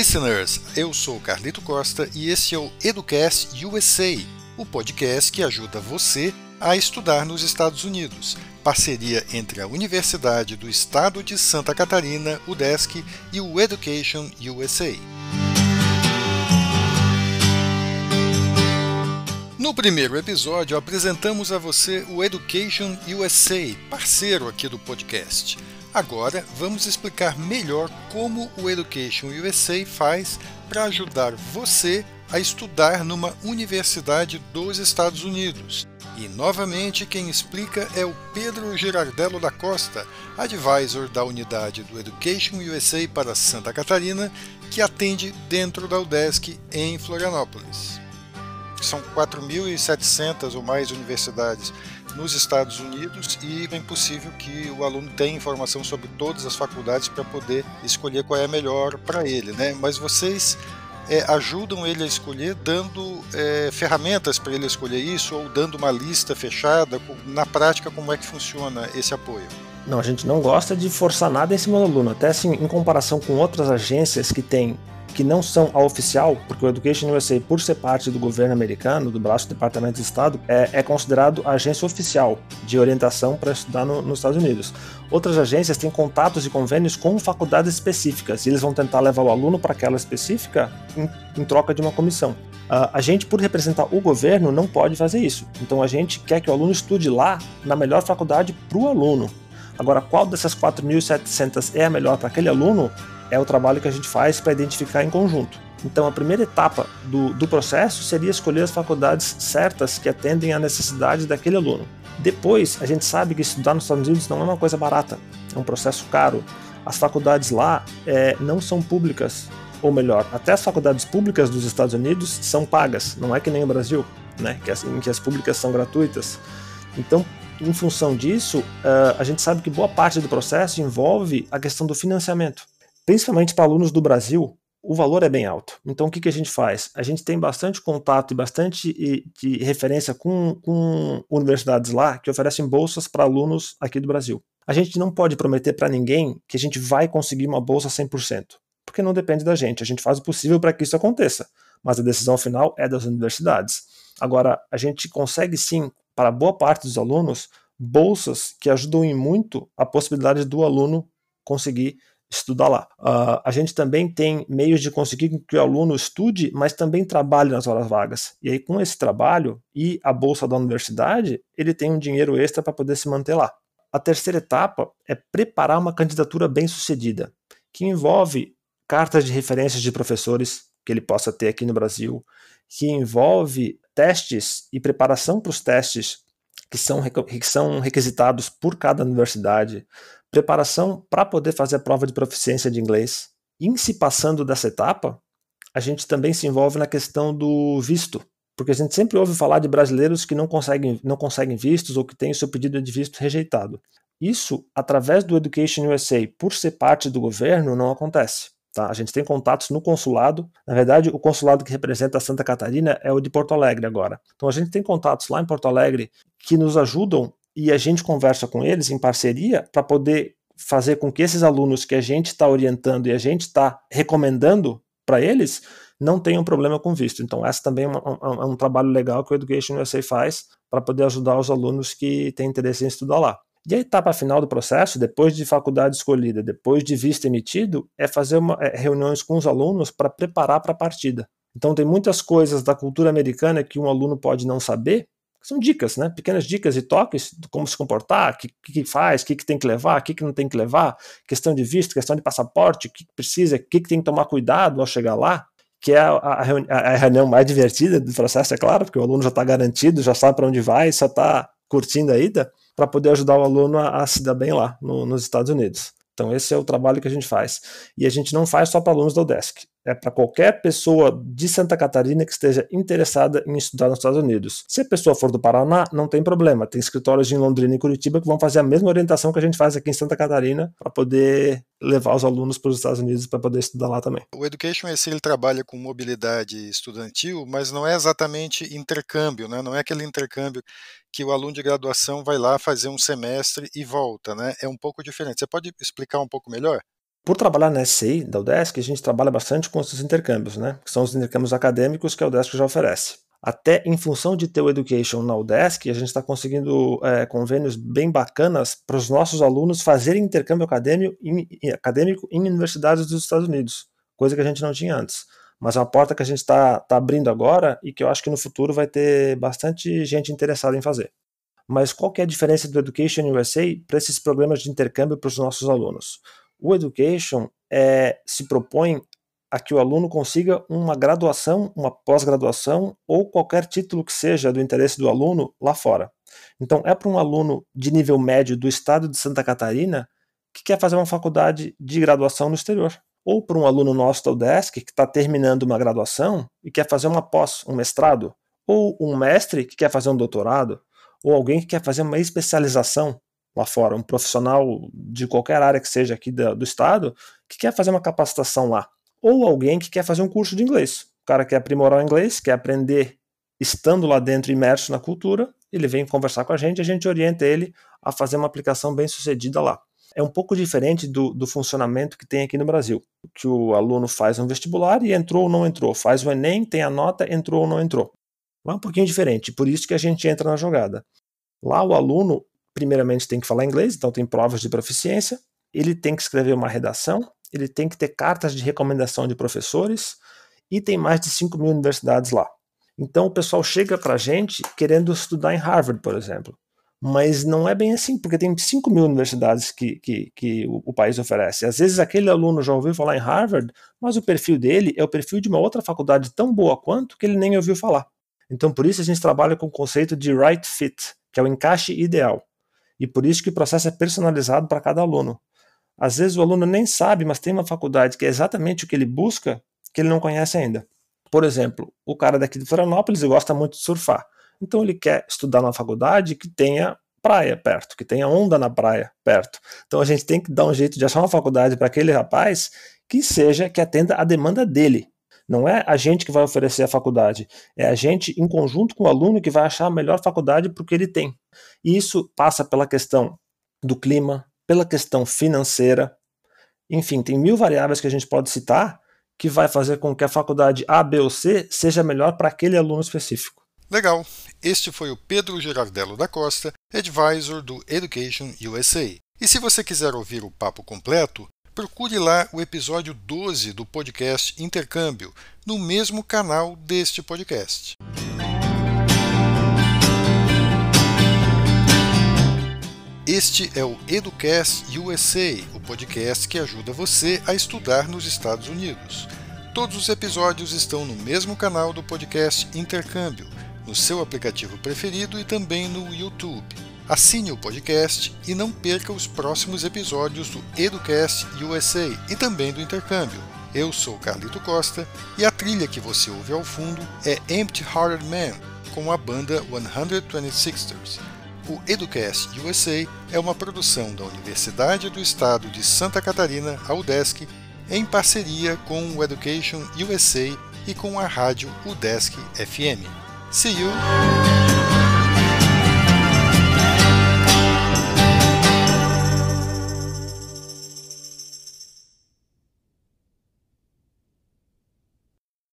listeners! Eu sou Carlito Costa e esse é o Educast USA, o podcast que ajuda você a estudar nos Estados Unidos. Parceria entre a Universidade do Estado de Santa Catarina, UDESC, e o Education USA. No primeiro episódio, apresentamos a você o Education USA, parceiro aqui do podcast. Agora vamos explicar melhor como o Education USA faz para ajudar você a estudar numa universidade dos Estados Unidos. E novamente quem explica é o Pedro Girardello da Costa, advisor da unidade do Education USA para Santa Catarina, que atende dentro da UDESC em Florianópolis. São 4.700 ou mais universidades nos Estados Unidos e é impossível que o aluno tenha informação sobre todas as faculdades para poder escolher qual é a melhor para ele, né? Mas vocês é, ajudam ele a escolher dando é, ferramentas para ele escolher isso ou dando uma lista fechada? Na prática, como é que funciona esse apoio? Não, a gente não gosta de forçar nada em cima do aluno, até assim, em comparação com outras agências que têm que não são a oficial, porque o Education USA, por ser parte do governo americano, do braço do Departamento de Estado, é, é considerado agência oficial de orientação para estudar no, nos Estados Unidos. Outras agências têm contatos e convênios com faculdades específicas, e eles vão tentar levar o aluno para aquela específica em, em troca de uma comissão. Uh, a gente, por representar o governo, não pode fazer isso. Então a gente quer que o aluno estude lá na melhor faculdade para o aluno. Agora, qual dessas 4.700 é a melhor para aquele aluno? É o trabalho que a gente faz para identificar em conjunto. Então, a primeira etapa do, do processo seria escolher as faculdades certas que atendem à necessidade daquele aluno. Depois, a gente sabe que estudar nos Estados Unidos não é uma coisa barata, é um processo caro. As faculdades lá é, não são públicas, ou melhor, até as faculdades públicas dos Estados Unidos são pagas, não é que nem o Brasil, né, que as, em que as públicas são gratuitas. Então, em função disso, uh, a gente sabe que boa parte do processo envolve a questão do financiamento principalmente para alunos do Brasil, o valor é bem alto. Então, o que, que a gente faz? A gente tem bastante contato e bastante de referência com, com universidades lá que oferecem bolsas para alunos aqui do Brasil. A gente não pode prometer para ninguém que a gente vai conseguir uma bolsa 100%, porque não depende da gente. A gente faz o possível para que isso aconteça, mas a decisão final é das universidades. Agora, a gente consegue sim, para boa parte dos alunos, bolsas que ajudam em muito a possibilidade do aluno conseguir estudar lá. Uh, a gente também tem meios de conseguir que o aluno estude, mas também trabalhe nas horas vagas. E aí, com esse trabalho e a bolsa da universidade, ele tem um dinheiro extra para poder se manter lá. A terceira etapa é preparar uma candidatura bem sucedida, que envolve cartas de referências de professores que ele possa ter aqui no Brasil, que envolve testes e preparação para os testes que são, que são requisitados por cada universidade, preparação para poder fazer a prova de proficiência de inglês. Em se passando dessa etapa, a gente também se envolve na questão do visto, porque a gente sempre ouve falar de brasileiros que não conseguem, não conseguem vistos ou que têm o seu pedido de visto rejeitado. Isso, através do Education USA, por ser parte do governo, não acontece. Tá? A gente tem contatos no consulado. Na verdade, o consulado que representa Santa Catarina é o de Porto Alegre agora. Então a gente tem contatos lá em Porto Alegre que nos ajudam e a gente conversa com eles em parceria para poder fazer com que esses alunos que a gente está orientando e a gente está recomendando para eles não tenham problema com visto. Então, essa também é um, um, é um trabalho legal que o Education USA faz para poder ajudar os alunos que têm interesse em estudar lá. E a etapa final do processo, depois de faculdade escolhida, depois de visto emitido, é fazer uma, é, reuniões com os alunos para preparar para a partida. Então, tem muitas coisas da cultura americana que um aluno pode não saber são dicas, né? Pequenas dicas e toques de como se comportar, o que, que, faz, o que, que tem que levar, o que, que não tem que levar, questão de visto, questão de passaporte, o que, que precisa, o que, que tem que tomar cuidado ao chegar lá, que é a, a, a reunião mais divertida do processo, é claro, porque o aluno já está garantido, já sabe para onde vai, só está curtindo a ida, para poder ajudar o aluno a, a, se dar bem lá no, nos Estados Unidos. Então, esse é o trabalho que a gente faz. E a gente não faz só para alunos da UDESC é para qualquer pessoa de Santa Catarina que esteja interessada em estudar nos Estados Unidos. Se a pessoa for do Paraná, não tem problema. Tem escritórios em Londrina e Curitiba que vão fazer a mesma orientação que a gente faz aqui em Santa Catarina para poder levar os alunos para os Estados Unidos para poder estudar lá também. O Education esse ele trabalha com mobilidade estudantil, mas não é exatamente intercâmbio, né? Não é aquele intercâmbio que o aluno de graduação vai lá fazer um semestre e volta, né? É um pouco diferente. Você pode explicar um pouco melhor? Por trabalhar na SCI da UDESC, a gente trabalha bastante com esses intercâmbios, né? que são os intercâmbios acadêmicos que a UDESC já oferece. Até em função de ter o Education na UDESC, a gente está conseguindo é, convênios bem bacanas para os nossos alunos fazerem intercâmbio acadêmico em, acadêmico em universidades dos Estados Unidos, coisa que a gente não tinha antes. Mas é uma porta que a gente está tá abrindo agora e que eu acho que no futuro vai ter bastante gente interessada em fazer. Mas qual que é a diferença do Education USA para esses programas de intercâmbio para os nossos alunos? O Education é, se propõe a que o aluno consiga uma graduação, uma pós-graduação ou qualquer título que seja do interesse do aluno lá fora. Então, é para um aluno de nível médio do estado de Santa Catarina que quer fazer uma faculdade de graduação no exterior. Ou para um aluno nosso da UDESC que está terminando uma graduação e quer fazer uma pós, um mestrado. Ou um mestre que quer fazer um doutorado. Ou alguém que quer fazer uma especialização lá fora, um profissional de qualquer área que seja aqui do, do estado, que quer fazer uma capacitação lá. Ou alguém que quer fazer um curso de inglês. O cara quer aprimorar o inglês, quer aprender estando lá dentro, imerso na cultura, ele vem conversar com a gente, a gente orienta ele a fazer uma aplicação bem sucedida lá. É um pouco diferente do, do funcionamento que tem aqui no Brasil, que o aluno faz um vestibular e entrou ou não entrou, faz o Enem, tem a nota, entrou ou não entrou. É um pouquinho diferente, por isso que a gente entra na jogada. Lá o aluno primeiramente tem que falar inglês, então tem provas de proficiência, ele tem que escrever uma redação, ele tem que ter cartas de recomendação de professores e tem mais de 5 mil universidades lá. Então o pessoal chega para a gente querendo estudar em Harvard, por exemplo. Mas não é bem assim, porque tem 5 mil universidades que, que, que o, o, país oferece. Às vezes aquele aluno já ouviu falar em Harvard, mas o perfil dele é o perfil de uma outra faculdade tão boa quanto que ele nem ouviu falar. Então por isso a gente trabalha com o conceito de right fit, que é o encaixe ideal. E por isso que o processo é personalizado para cada aluno. Às vezes o aluno nem sabe, mas tem uma faculdade que é exatamente o que ele busca, que ele não conhece ainda. Por exemplo, o cara daqui de Florianópolis gosta muito de surfar. Então ele quer estudar na faculdade que tenha praia perto, que tenha onda na praia perto. Então a gente tem que dar um jeito de achar uma faculdade para aquele rapaz que seja que atenda a demanda dele. Não é a gente que vai oferecer a faculdade, é a gente em conjunto com o aluno que vai achar a melhor faculdade para o que ele tem. E isso passa pela questão do clima, pela questão financeira, enfim, tem mil variáveis que a gente pode citar que vai fazer com que a faculdade A, B ou C seja melhor para aquele aluno específico. Legal. Este foi o Pedro Gerardello da Costa, advisor do Education USA. E se você quiser ouvir o papo completo, procure lá o episódio 12 do podcast Intercâmbio, no mesmo canal deste podcast. Este é o Educast USA, o podcast que ajuda você a estudar nos Estados Unidos. Todos os episódios estão no mesmo canal do podcast Intercâmbio, no seu aplicativo preferido e também no YouTube. Assine o podcast e não perca os próximos episódios do Educast USA e também do Intercâmbio. Eu sou Carlito Costa e a trilha que você ouve ao fundo é Empty Hearted Man, com a banda 126ers. O Educast USA é uma produção da Universidade do Estado de Santa Catarina, a UDESC, em parceria com o Education USA e com a rádio UDESC FM. See you!